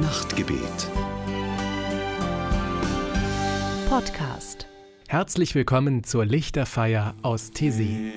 Nachtgebet. Podcast. Herzlich willkommen zur Lichterfeier aus Tessin.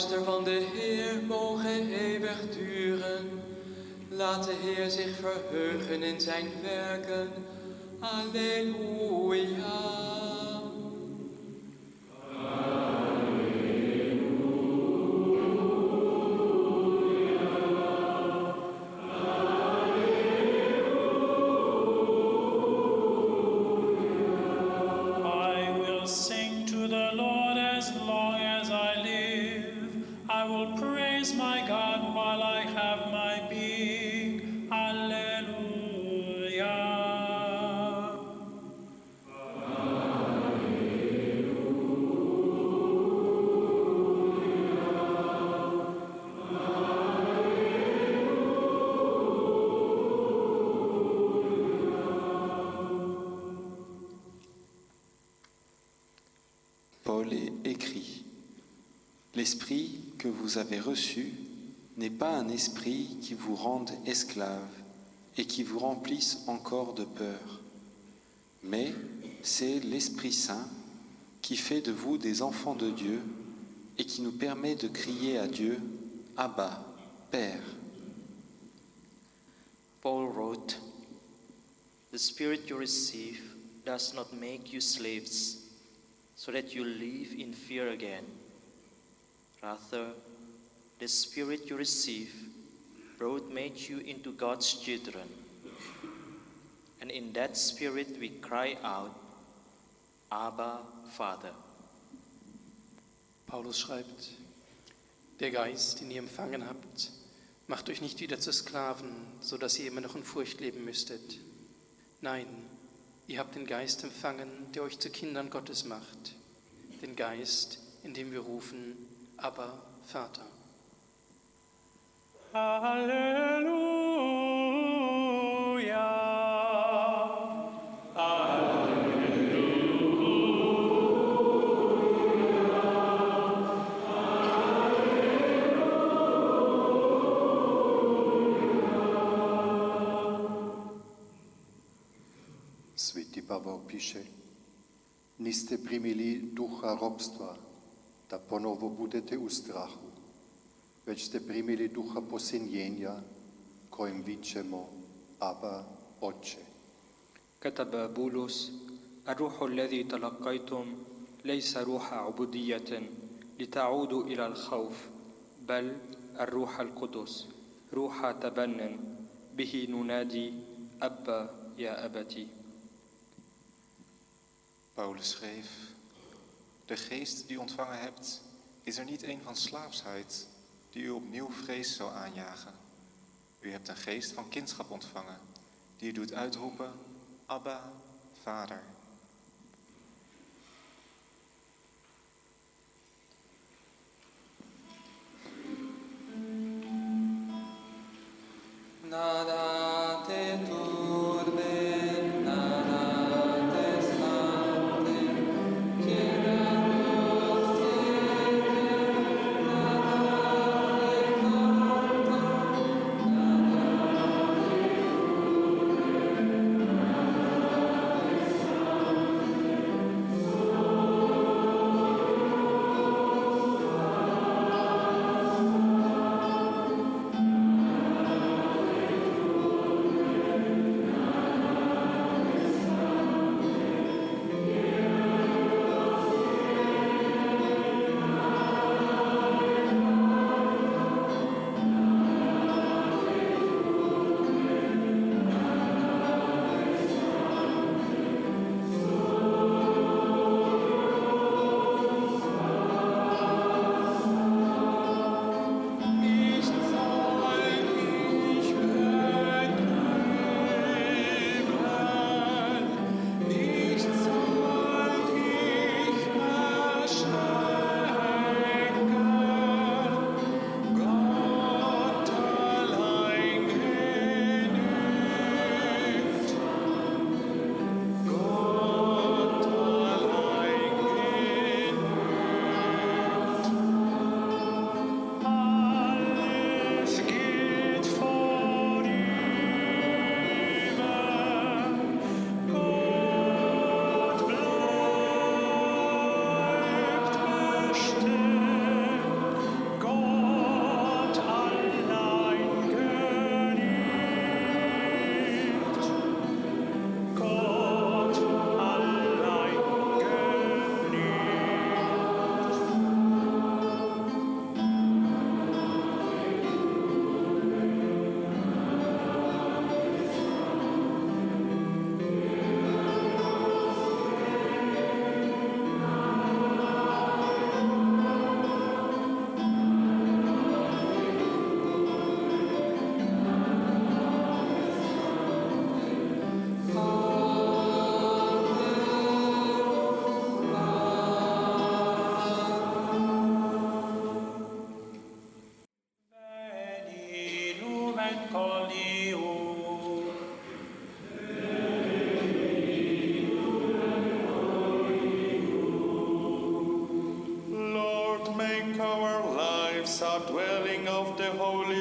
luister van de Heer mogen eeuwig duren. Laat de Heer zich verheugen in zijn werken. Alleluia. écrit. L'esprit que vous avez reçu n'est pas un esprit qui vous rende esclave et qui vous remplisse encore de peur, mais c'est l'Esprit Saint qui fait de vous des enfants de Dieu et qui nous permet de crier à Dieu Abba, Père. Paul wrote, The Spirit you receive does not make you slaves. So that you live in fear again. Rather, the Spirit you receive brought made you into God's children. And in that Spirit we cry out, Abba, Father. Paulus schreibt, der Geist, den ihr empfangen habt, macht euch nicht wieder zu Sklaven, so dass ihr immer noch in Furcht leben müsstet. Nein, ihr habt den Geist empfangen, der euch zu Kindern Gottes macht. Den Geist, in dem wir rufen, aber Vater. Halleluja. tiše, niste primili duha robstva, da ponovo budete u strahu, već ste primili duha posinjenja, kojim vičemo Aba Oče. كتب بولس الروح الذي تلقيتم ليس روح عبودية لتعودوا إلى الخوف بل الروح القدس روح تبن به ننادي أبا يا أبتي Paulus schreef: De geest die u ontvangen hebt, is er niet een van slaapsheid die u opnieuw vrees zou aanjagen. U hebt een geest van kindschap ontvangen, die u doet uitroepen: Abba, Vader. Nada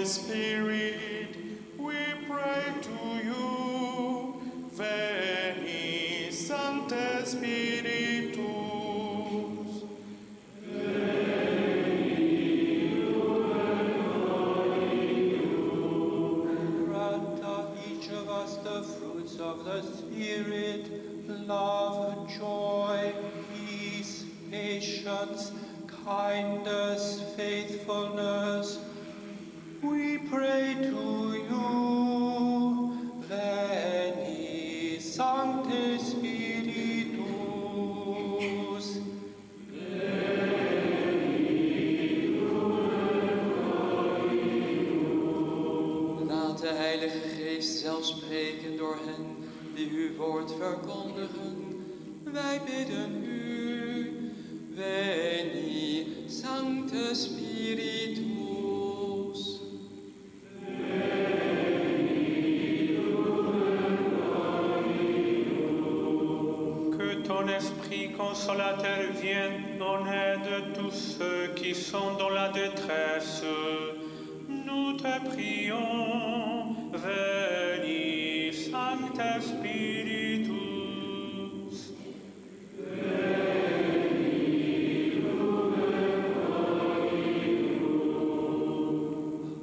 Spirit, ton esprit consolateur vienne en aide de tous ceux qui sont dans la détresse. Nous te prions, Veni Sancte Spiritus.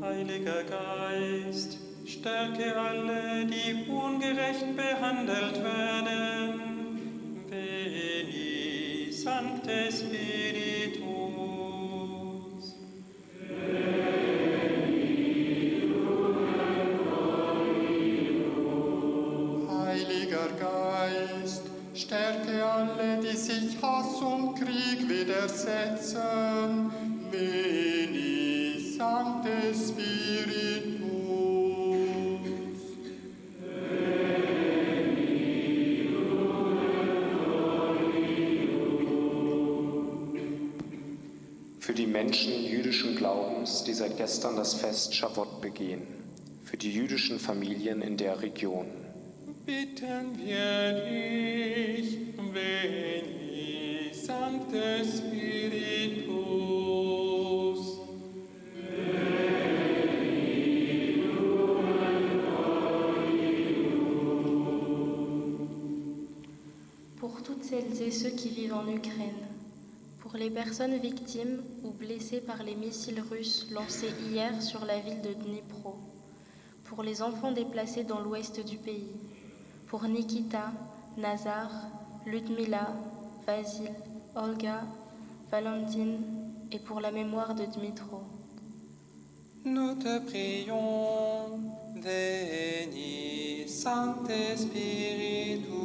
Heiliger Geist, stärke alle, die ungerecht behandelt werden. Gestern das Fest Shavuot begehen. Für die jüdischen Familien in der Region. Bitten wir dich, pour les personnes victimes ou blessées par les missiles russes lancés hier sur la ville de Dnipro, pour les enfants déplacés dans l'ouest du pays, pour Nikita, Nazar, Ludmila, Vasil, Olga, Valentine et pour la mémoire de Dmitro. Nous te prions, Veni, Sancte Spiritus.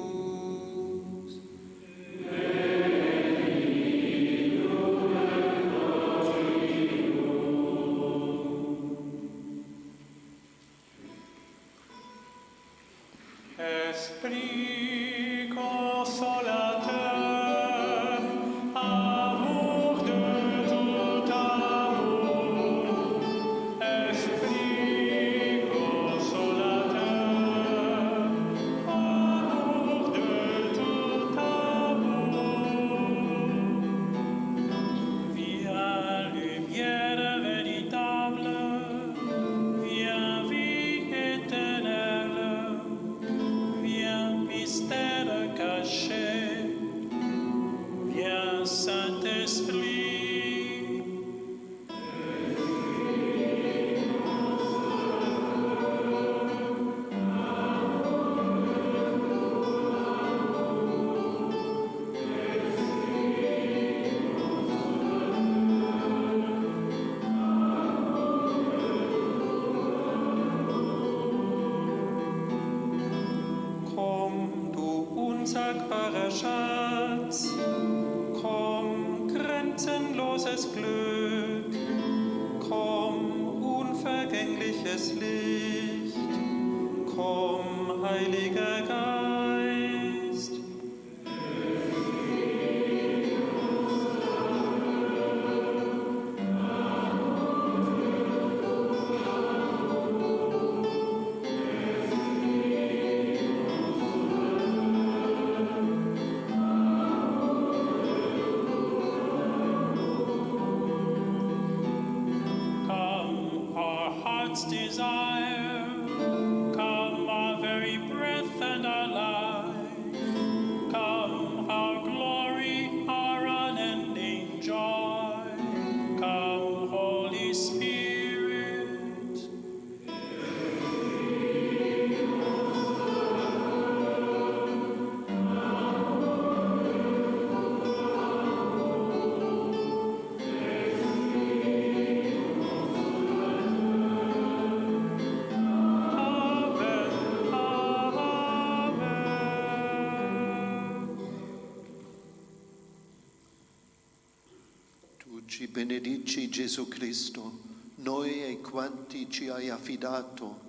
Ci benedici Gesù Cristo, noi e quanti ci hai affidato,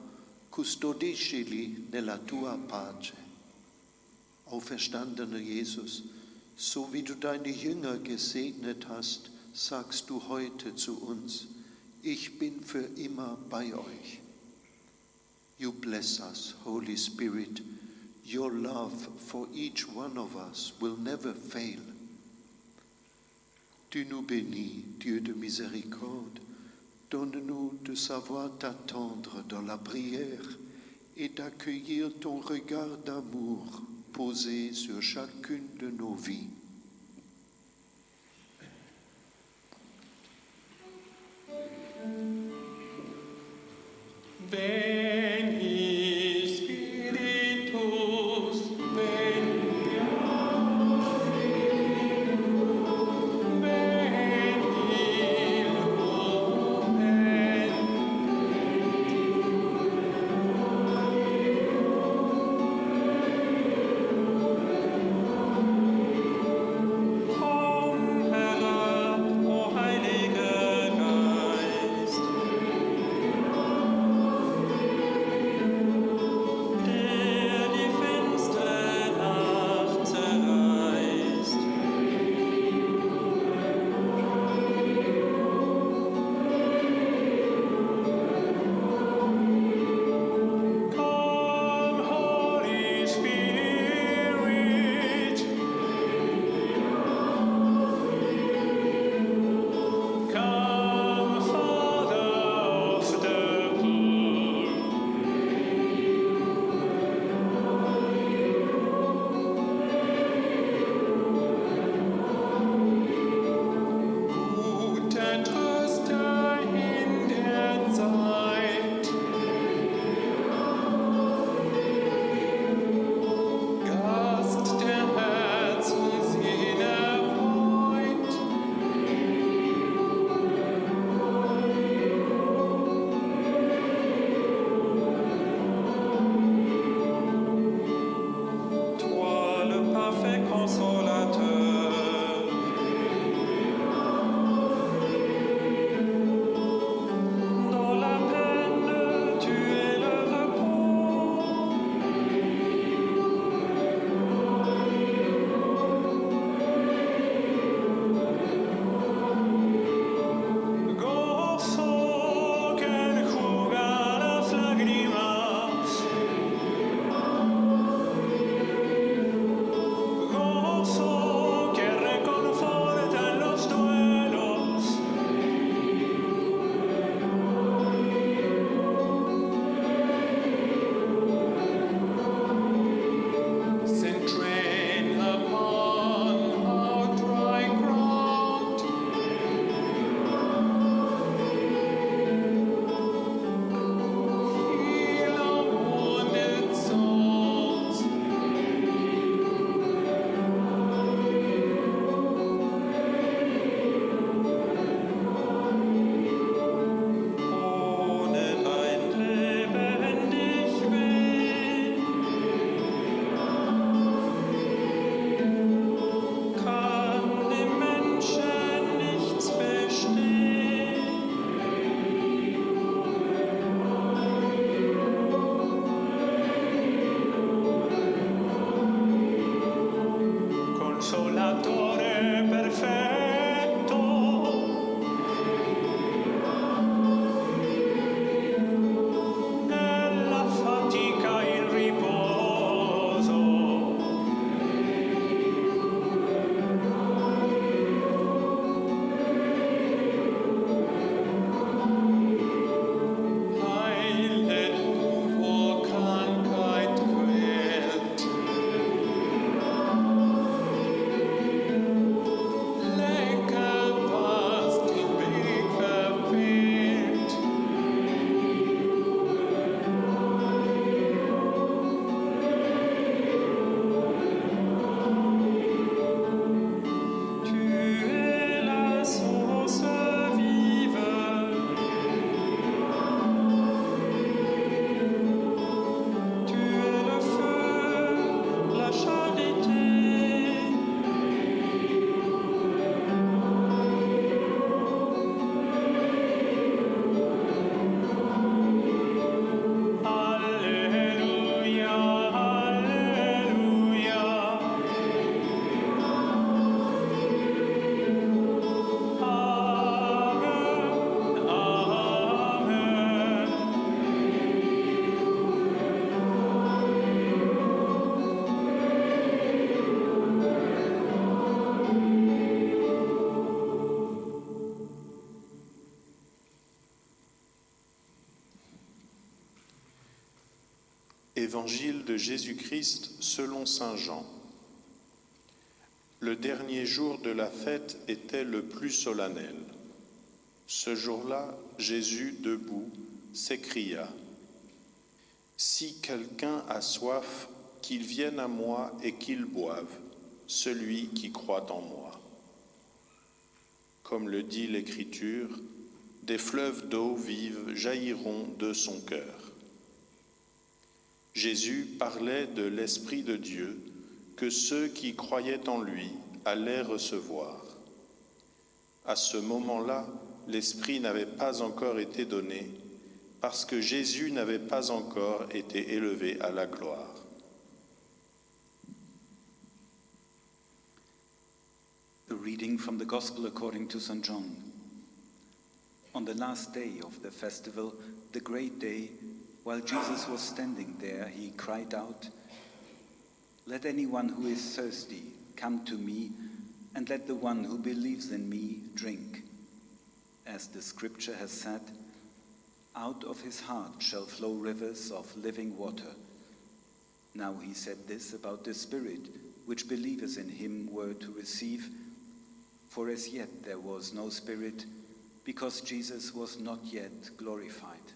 custodiscili nella tua pace. Auferstandener Jesus, so wie du deine Jünger gesegnet hast, sagst du heute zu uns, ich bin für immer bei euch. You bless us, Holy Spirit. Your love for each one of us will never fail. Tu nous bénis, Dieu de miséricorde. Donne-nous de savoir t'attendre dans la prière et d'accueillir ton regard d'amour posé sur chacune de nos vies. Évangile de Jésus-Christ selon Saint Jean. Le dernier jour de la fête était le plus solennel. Ce jour-là, Jésus, debout, s'écria, Si quelqu'un a soif, qu'il vienne à moi et qu'il boive, celui qui croit en moi. Comme le dit l'Écriture, des fleuves d'eau vive jailliront de son cœur. Jésus parlait de l'Esprit de Dieu que ceux qui croyaient en lui allaient recevoir. À ce moment-là, l'Esprit n'avait pas encore été donné parce que Jésus n'avait pas encore été élevé à la gloire. Reading from the Gospel according to. John. On the last day of the festival, the great day, while Jesus was standing there, he cried out, Let anyone who is thirsty come to me, and let the one who believes in me drink. As the scripture has said, out of his heart shall flow rivers of living water. Now he said this about the Spirit, which believers in him were to receive, for as yet there was no Spirit, because Jesus was not yet glorified.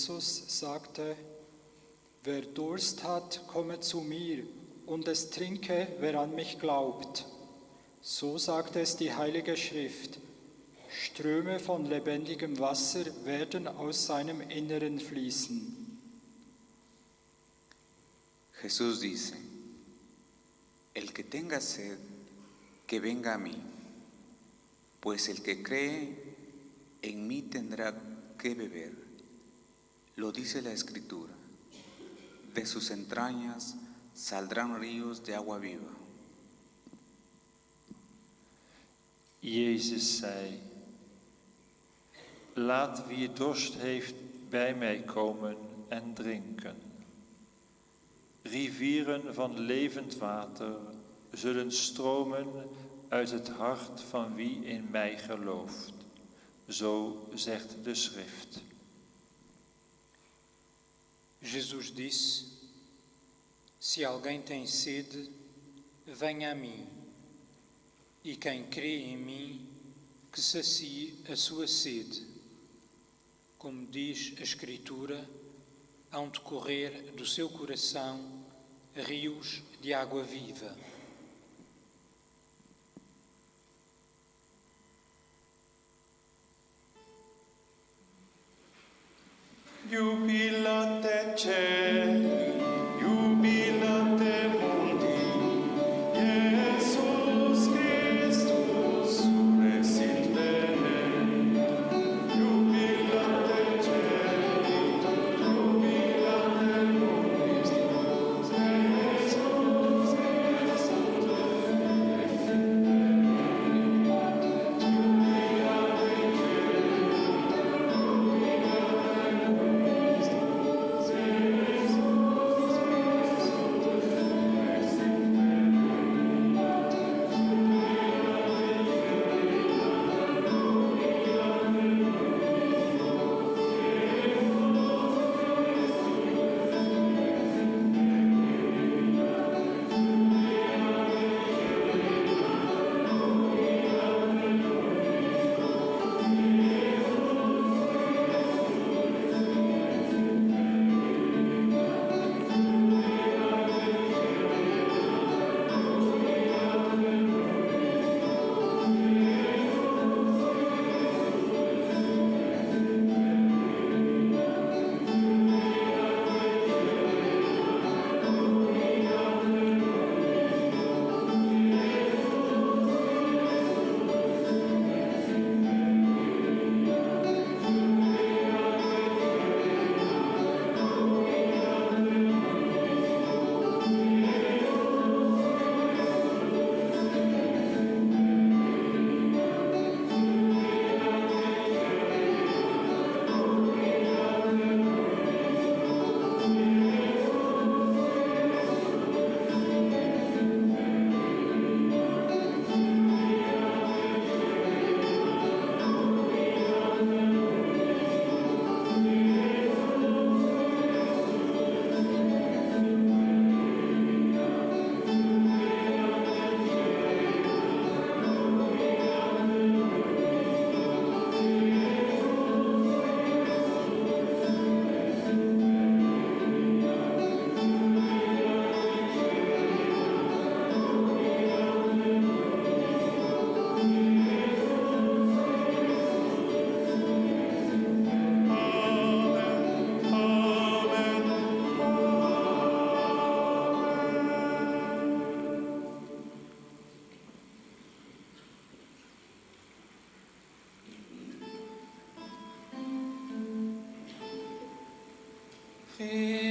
Jesus sagte, Wer Durst hat, komme zu mir, und es trinke, wer an mich glaubt. So sagt es die Heilige Schrift. Ströme von lebendigem Wasser werden aus seinem Inneren fließen. Jesús dice, el que tenga sed, que venga a mí, pues el que cree en mí tendrá que beber. Lo dice la Escritura, de sus entrañas saldrán ríos de agua viva. Jezus zei, laat wie dorst heeft bij mij komen en drinken. Rivieren van levend water zullen stromen uit het hart van wie in mij gelooft. Zo zegt de schrift. Jesus disse: Se alguém tem sede, venha a mim, e quem crê em mim, que sacie a sua sede. Como diz a Escritura, hão de correr do seu coração rios de água viva. Iubilă-te cer, Amen.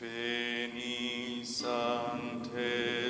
Veni Sancte